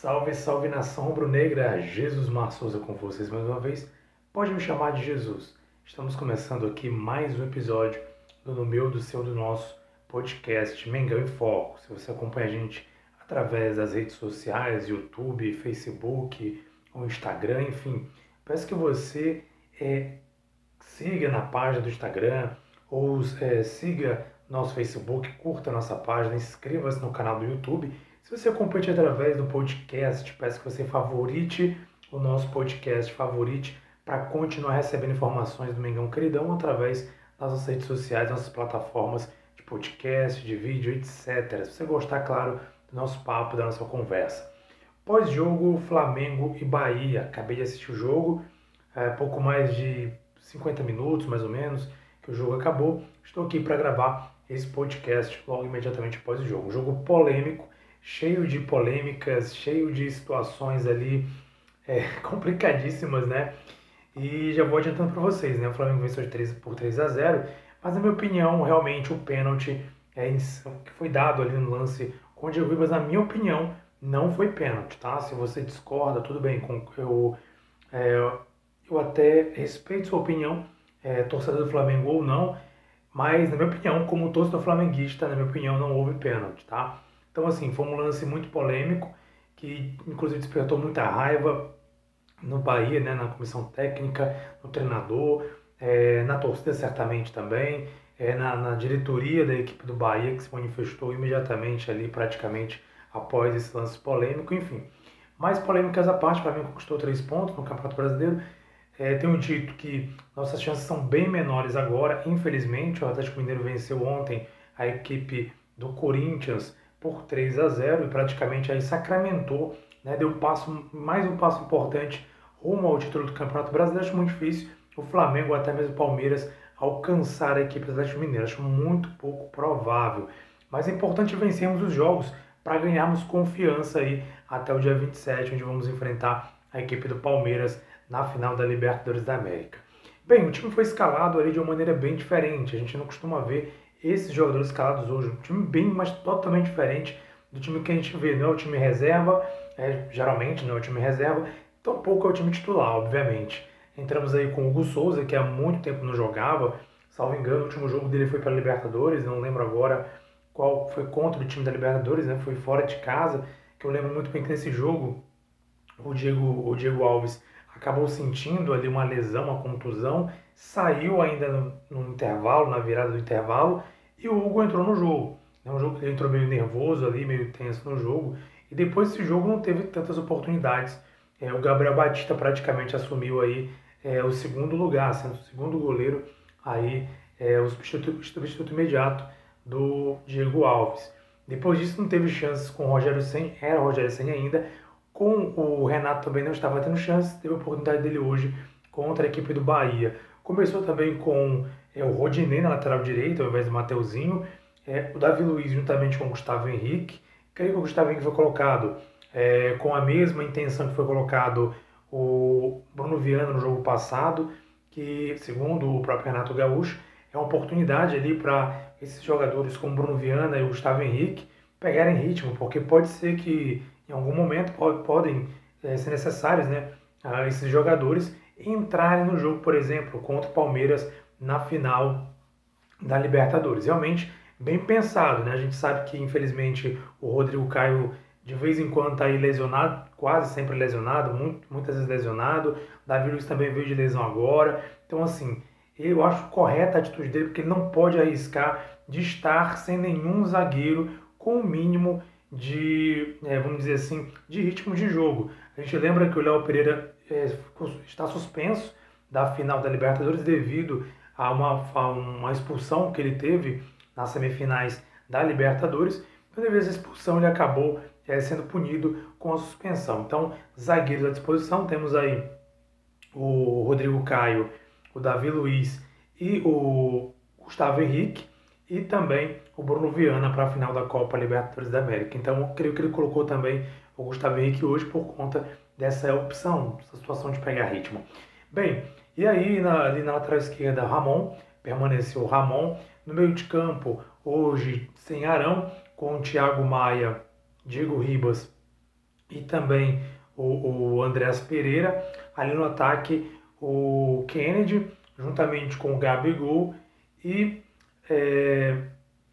Salve, salve nação rubro-negra! Jesus Mar Souza com vocês mais uma vez. Pode me chamar de Jesus. Estamos começando aqui mais um episódio do meu, do seu, do nosso podcast Mengão em Foco. Se você acompanha a gente através das redes sociais, YouTube, Facebook, ou Instagram, enfim, peço que você é, siga na página do Instagram ou é, siga nosso Facebook, curta nossa página, inscreva-se no canal do YouTube se você acompanha através do podcast, peço que você favorite o nosso podcast, favorite para continuar recebendo informações do Mengão Queridão através das nossas redes sociais, nossas plataformas de podcast, de vídeo, etc. Se você gostar, claro, do nosso papo, da nossa conversa. Pós-jogo, Flamengo e Bahia. Acabei de assistir o jogo, é, pouco mais de 50 minutos, mais ou menos, que o jogo acabou. Estou aqui para gravar esse podcast logo imediatamente após o jogo. Um jogo polêmico, cheio de polêmicas, cheio de situações ali é, complicadíssimas, né? E já vou adiantando para vocês, né? O Flamengo venceu de 3 por 3 a 0, mas na minha opinião, realmente o pênalti é, que foi dado ali no lance com o Diego Ribas, na minha opinião, não foi pênalti, tá? Se você discorda, tudo bem, eu, é, eu até respeito sua opinião, é, torcedor do Flamengo ou não, mas na minha opinião, como torcedor flamenguista, na minha opinião, não houve pênalti, tá? Então, assim, foi um lance muito polêmico, que inclusive despertou muita raiva no Bahia, né, na comissão técnica, no treinador, é, na torcida certamente também, é, na, na, diretoria da equipe do Bahia, que se manifestou imediatamente ali, praticamente após esse lance polêmico, enfim. Mais polêmicas à parte, para mim conquistou três pontos no Campeonato Brasileiro. É, tenho dito que nossas chances são bem menores agora, infelizmente. O Atlético Mineiro venceu ontem a equipe do Corinthians por 3 a 0 e praticamente aí sacramentou, né, deu passo, mais um passo importante rumo ao título do Campeonato Brasileiro. Acho muito difícil o Flamengo até mesmo o Palmeiras alcançar a equipe do Atlético Mineiro. Acho muito pouco provável. Mas é importante vencermos os jogos para ganharmos confiança aí até o dia 27, onde vamos enfrentar a equipe do Palmeiras na final da Libertadores da América. Bem, o time foi escalado ali de uma maneira bem diferente. A gente não costuma ver esses jogadores escalados hoje. Um time bem, mas totalmente diferente do time que a gente vê. Não é o time reserva, é, geralmente não é o time reserva, tampouco é o time titular, obviamente. Entramos aí com o Hugo Souza, que há muito tempo não jogava. Salvo engano, o último jogo dele foi para a Libertadores, não lembro agora qual foi contra o time da Libertadores, né? Foi fora de casa, que eu lembro muito bem que nesse jogo o Diego, o Diego Alves acabou sentindo ali uma lesão, uma contusão, saiu ainda no, no, intervalo, na virada do intervalo, e o Hugo entrou no jogo. É um jogo que ele entrou meio nervoso ali, meio tenso no jogo, e depois desse jogo não teve tantas oportunidades. É, o Gabriel Batista praticamente assumiu aí é, o segundo lugar, sendo o segundo goleiro aí é, o substituto, substituto imediato do Diego Alves. Depois disso não teve chances com o Rogério Senna, era o Rogério Senna ainda, com o Renato também não estava tendo chance, teve a oportunidade dele hoje contra a equipe do Bahia. Começou também com é, o Rodinei na lateral direita, ao invés do Mateuzinho. É, o Davi Luiz juntamente com o Gustavo Henrique. Creio que o Gustavo Henrique foi colocado é, com a mesma intenção que foi colocado o Bruno Viana no jogo passado, que, segundo o próprio Renato Gaúcho, é uma oportunidade ali para esses jogadores como Bruno Viana e o Gustavo Henrique pegarem ritmo, porque pode ser que em algum momento podem é, ser necessários né, esses jogadores entrarem no jogo, por exemplo, contra o Palmeiras na final da Libertadores. Realmente bem pensado, né? A gente sabe que infelizmente o Rodrigo Caio de vez em quando está aí lesionado, quase sempre lesionado, muito, muitas vezes lesionado. Davi Luiz também veio de lesão agora. Então, assim, eu acho correta a atitude dele, porque ele não pode arriscar de estar sem nenhum zagueiro com o mínimo de, é, vamos dizer assim, de ritmo de jogo. A gente lembra que o Léo Pereira é, está suspenso da final da Libertadores devido a uma, a uma expulsão que ele teve nas semifinais da Libertadores. Então, devido a expulsão, ele acabou é, sendo punido com a suspensão. Então, zagueiros à disposição, temos aí o Rodrigo Caio, o Davi Luiz e o Gustavo Henrique e também o Bruno Viana para a final da Copa Libertadores da América. Então, eu creio que ele colocou também o Gustavo Henrique hoje por conta dessa opção, dessa situação de pegar ritmo. Bem, e aí na, ali na lateral esquerda, Ramon, permaneceu Ramon. No meio de campo, hoje sem Arão, com Thiago Maia, Diego Ribas e também o, o Pereira. Ali no ataque, o Kennedy, juntamente com o Gabigol e é,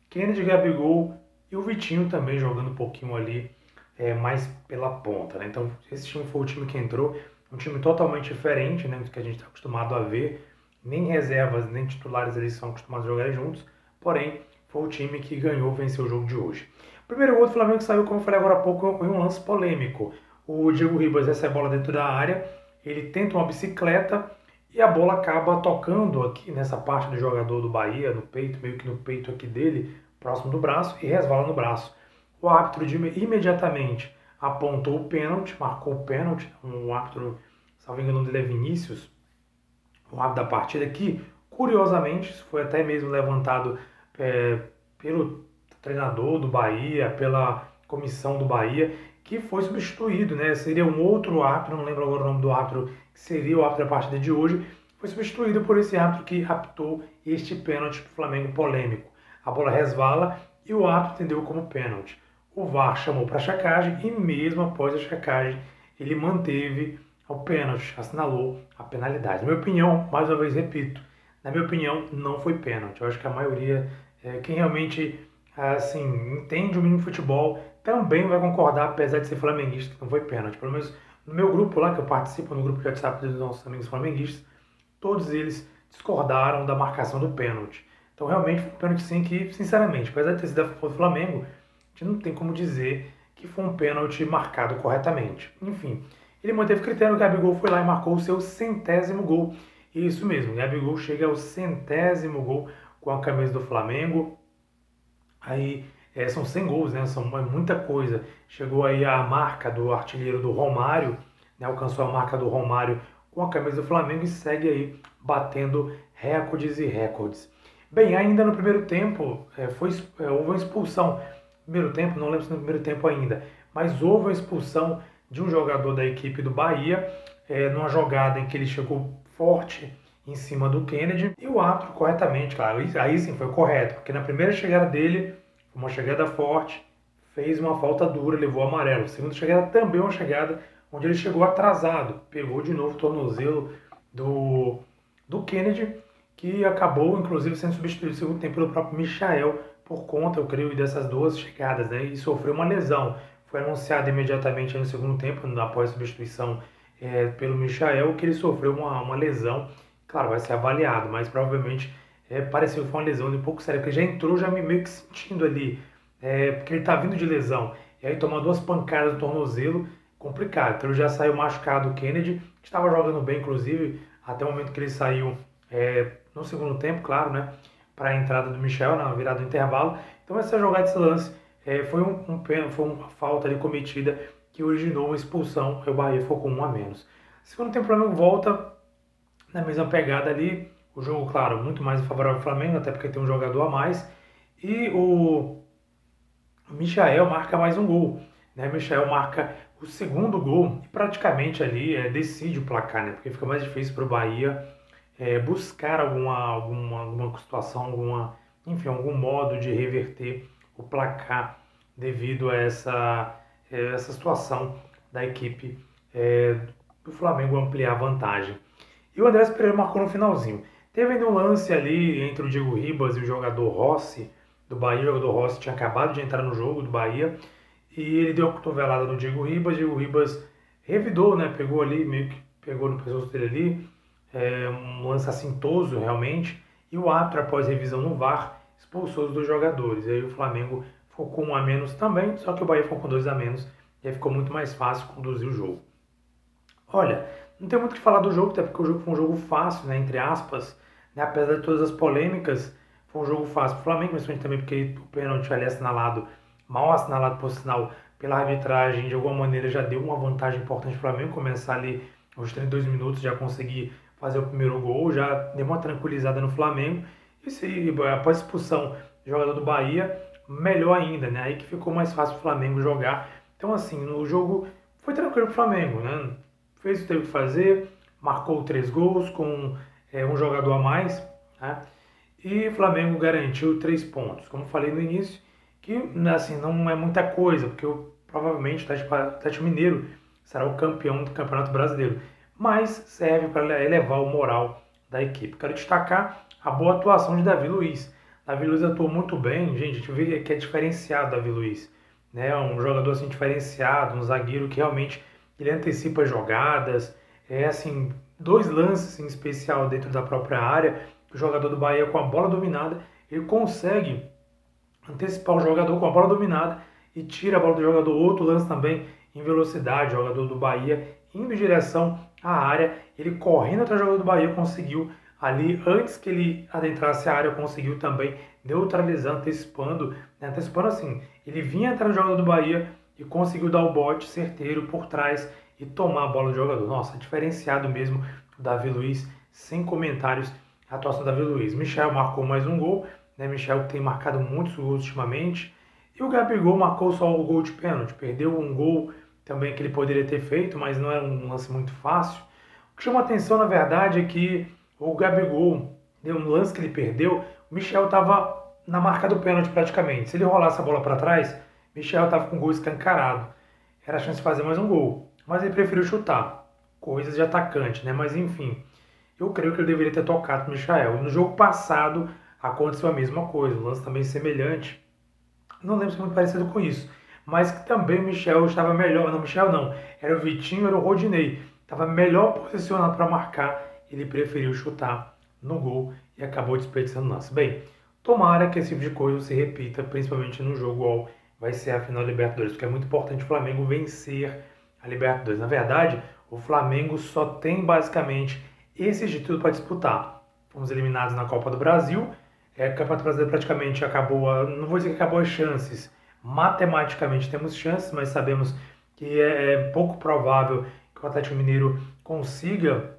Kennedy, Gabigol e o Vitinho também jogando um pouquinho ali é, mais pela ponta. Né? Então, esse time foi o time que entrou, um time totalmente diferente né, do que a gente está acostumado a ver. Nem reservas, nem titulares eles são acostumados a jogar juntos, porém, foi o time que ganhou, venceu o jogo de hoje. Primeiro gol do Flamengo saiu, como eu falei agora há pouco, em um lance polêmico. O Diego Ribas recebe a bola dentro da área, ele tenta uma bicicleta e a bola acaba tocando aqui nessa parte do jogador do Bahia, no peito, meio que no peito aqui dele, próximo do braço, e resvala no braço. O árbitro de, imediatamente apontou o pênalti, marcou o pênalti, um árbitro, salvo engano, dele é Vinícius, o árbitro da partida aqui, curiosamente, foi até mesmo levantado é, pelo treinador do Bahia, pela comissão do Bahia, que foi substituído, né? Seria um outro árbitro, não lembro agora o nome do árbitro, que seria o árbitro da partida de hoje, foi substituído por esse árbitro que raptou este pênalti para o Flamengo polêmico. A bola resvala e o árbitro entendeu como pênalti. O VAR chamou para a checagem e mesmo após a checagem ele manteve o pênalti, assinalou a penalidade. Na minha opinião, mais uma vez repito, na minha opinião não foi pênalti. Eu acho que a maioria, é, quem realmente assim, entende o mínimo futebol, também vai concordar, apesar de ser flamenguista, que não foi pênalti. Pelo menos no meu grupo lá, que eu participo, no grupo de WhatsApp dos nossos amigos flamenguistas, todos eles discordaram da marcação do pênalti. Então, realmente, foi um pênalti sim que, sinceramente, apesar de ter sido do Flamengo, a gente não tem como dizer que foi um pênalti marcado corretamente. Enfim, ele manteve critério, o Gabigol foi lá e marcou o seu centésimo gol. Isso mesmo, o Gabigol chega ao centésimo gol com a camisa do Flamengo. Aí é, são 100 gols, né? São é muita coisa. Chegou aí a marca do artilheiro do Romário, né? alcançou a marca do Romário com a camisa do Flamengo e segue aí batendo recordes e recordes. Bem, ainda no primeiro tempo é, foi, é, houve uma expulsão. Primeiro tempo, não lembro se no primeiro tempo ainda, mas houve uma expulsão de um jogador da equipe do Bahia, é, numa jogada em que ele chegou forte em cima do Kennedy e o árbitro corretamente, claro, aí sim foi correto, porque na primeira chegada dele, uma chegada forte, fez uma falta dura, levou amarelo. Segunda chegada também uma chegada onde ele chegou atrasado, pegou de novo o tornozelo do, do Kennedy, que acabou inclusive sendo substituído no segundo tempo pelo próprio Michael por conta, eu creio, dessas duas chegadas, né? E sofreu uma lesão. Foi anunciado imediatamente no segundo tempo, após a substituição é, pelo Michael, que ele sofreu uma, uma lesão Claro, vai ser avaliado, mas provavelmente é, pareceu que foi uma lesão de um pouco séria, porque já entrou já meio que sentindo ali, é, porque ele está vindo de lesão. E aí tomou duas pancadas no tornozelo, complicado. Então ele já saiu machucado o Kennedy, que estava jogando bem, inclusive, até o momento que ele saiu é, no segundo tempo, claro, né? Para a entrada do Michel, na virada do intervalo. Então essa jogada desse lance é, foi, um, um, foi uma falta ali cometida que originou uma expulsão. O Bahia ficou com um a menos. Segundo tempo, o Flamengo volta na mesma pegada ali. O jogo, claro, muito mais favorável ao Flamengo, até porque tem um jogador a mais. E o Michael marca mais um gol. Né? Michael marca o segundo gol e praticamente ali é, decide o placar, né? porque fica mais difícil para o Bahia é, buscar alguma, alguma, alguma situação, alguma, enfim, algum modo de reverter o placar devido a essa, é, essa situação da equipe é, do Flamengo ampliar a vantagem. E o Andrés Pereira marcou no finalzinho. Teve ainda um lance ali entre o Diego Ribas e o jogador Rossi do Bahia. O jogador Rossi tinha acabado de entrar no jogo do Bahia. E ele deu uma cotovelada no Diego Ribas. Diego Ribas revidou, né? Pegou ali, meio que pegou no pescoço dele ali. É, um lance assintoso realmente. E o árbitro, após revisão no VAR, expulsou os dois jogadores. E aí o Flamengo ficou com um a menos também, só que o Bahia ficou com dois a menos. E aí ficou muito mais fácil conduzir o jogo. Olha, não tem muito o que falar do jogo, até porque o jogo foi um jogo fácil, né, entre aspas, né, apesar de todas as polêmicas, foi um jogo fácil para o Flamengo, principalmente também porque o pênalti ali assinalado, mal assinalado por sinal pela arbitragem, de alguma maneira já deu uma vantagem importante para o Flamengo, começar ali aos 32 minutos, já conseguir fazer o primeiro gol, já deu uma tranquilizada no Flamengo, e se, após a expulsão do jogador do Bahia, melhor ainda, né, aí que ficou mais fácil o Flamengo jogar, então assim, no jogo foi tranquilo para o Flamengo, né, fez o que teve que fazer, marcou três gols com é, um jogador a mais, né? e o Flamengo garantiu três pontos. Como falei no início, que assim, não é muita coisa, porque provavelmente o Atlético Mineiro será o campeão do Campeonato Brasileiro, mas serve para elevar o moral da equipe. Quero destacar a boa atuação de Davi Luiz. Davi Luiz atuou muito bem, gente, a gente vê que é diferenciado Davi Luiz. Né? Um jogador assim diferenciado, um zagueiro que realmente ele antecipa jogadas, é assim, dois lances em especial dentro da própria área, o jogador do Bahia com a bola dominada, ele consegue antecipar o jogador com a bola dominada e tira a bola do jogador. Outro lance também em velocidade, o jogador do Bahia indo em direção à área, ele correndo atrás do jogador do Bahia conseguiu ali, antes que ele adentrasse a área, conseguiu também neutralizar, antecipando, né, antecipando assim, ele vinha atrás do jogador do Bahia e conseguiu dar o bote certeiro por trás e tomar a bola do jogador. Nossa, diferenciado mesmo o Davi Luiz, sem comentários a atuação do Davi Luiz. Michel marcou mais um gol, né? Michel tem marcado muitos gols ultimamente. E o Gabigol marcou só o gol de pênalti, perdeu um gol também que ele poderia ter feito, mas não era um lance muito fácil. O que chama atenção, na verdade, é que o Gabigol, deu um lance que ele perdeu, o Michel estava na marca do pênalti praticamente. Se ele rolasse a bola para trás, Michel estava com o gol escancarado. Era a chance de fazer mais um gol. Mas ele preferiu chutar. Coisas de atacante, né? Mas enfim, eu creio que ele deveria ter tocado o Michel. No jogo passado aconteceu a mesma coisa, um lance também semelhante. Não lembro se é muito parecido com isso mas que também o Michel estava melhor. Não, Michel não, era o Vitinho, era o Rodinei. Estava melhor posicionado para marcar, ele preferiu chutar no gol e acabou desperdiçando lance. Bem, tomara que esse tipo de coisa se repita, principalmente no jogo ao vai ser a final da Libertadores, porque é muito importante o Flamengo vencer a Libertadores. Na verdade, o Flamengo só tem basicamente esse título para disputar. Fomos eliminados na Copa do Brasil, é, o Campeonato Brasileiro praticamente acabou, não vou dizer que acabou as chances, matematicamente temos chances, mas sabemos que é, é pouco provável que o Atlético Mineiro consiga,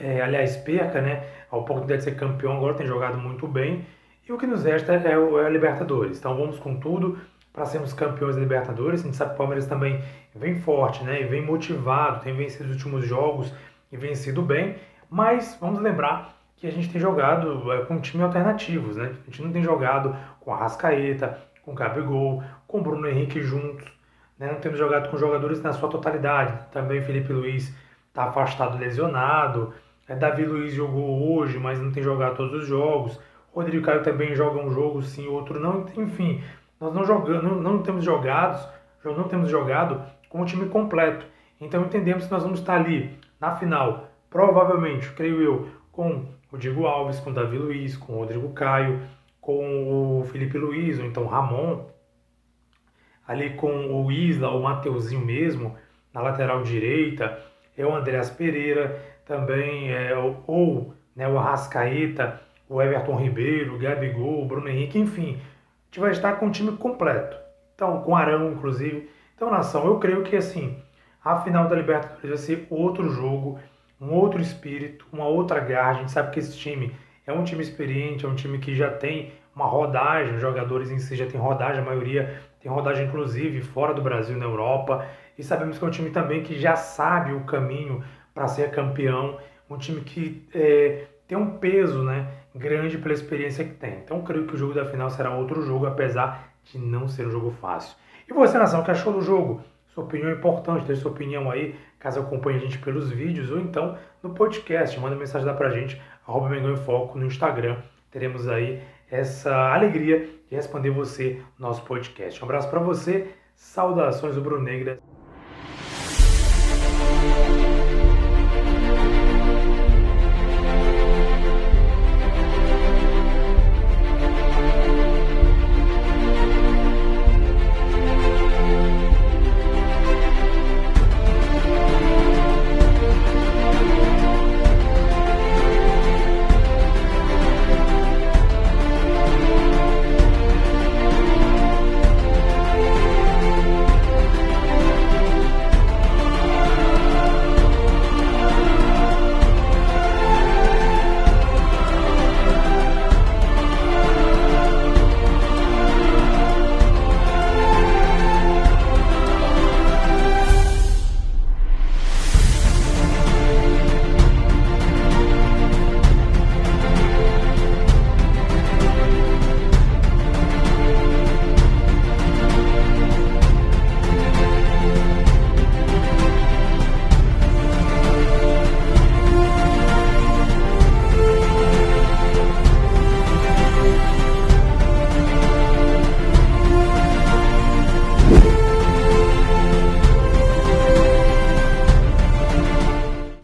é, aliás, perca né, a oportunidade de ser campeão. Agora tem jogado muito bem. E o que nos resta é, é a Libertadores. Então vamos com tudo para sermos campeões da Libertadores. A gente sabe que o Palmeiras também vem forte, né, e vem motivado, tem vencido os últimos jogos e vencido bem. Mas vamos lembrar que a gente tem jogado é, com time alternativos, né? A gente não tem jogado com a Rascaeta, com Gabigol, com Bruno Henrique juntos. Né? Não temos jogado com jogadores na sua totalidade. Também Felipe Luiz está afastado, lesionado. É, Davi Luiz jogou hoje, mas não tem jogado todos os jogos. Rodrigo Caio também joga um jogo, sim, outro não. Enfim, nós não jogamos, não, não temos jogados, não temos jogado com o time completo. Então entendemos que nós vamos estar ali na final, provavelmente, creio eu, com o Diego Alves, com o Davi Luiz, com o Rodrigo Caio, com o Felipe Luiz, ou então Ramon, ali com o Isla, o Mateuzinho mesmo, na lateral direita, é o Andreas Pereira, também é, ou né, o Arrascaeta, o Everton Ribeiro, o Gabigol, o Bruno Henrique, enfim, gente vai estar com o time completo. Então, com Arão, inclusive. Então, nação, eu creio que assim, a final da Libertadores vai ser outro jogo, um outro espírito, uma outra garra. A gente sabe que esse time é um time experiente, é um time que já tem uma rodagem, os jogadores em si já tem rodagem, a maioria tem rodagem inclusive fora do Brasil, na Europa, e sabemos que é um time também que já sabe o caminho para ser campeão, um time que é, tem um peso né, grande pela experiência que tem. Então creio que o jogo da final será outro jogo, apesar de não ser um jogo fácil. E você, nação, o que achou do jogo? Sua opinião é importante, deixe sua opinião aí, caso acompanhe a gente pelos vídeos ou então no podcast. Manda mensagem lá pra gente, arroba Mengão em Foco no Instagram. Teremos aí essa alegria de responder você no nosso podcast. Um abraço para você, saudações do Bruno Negra.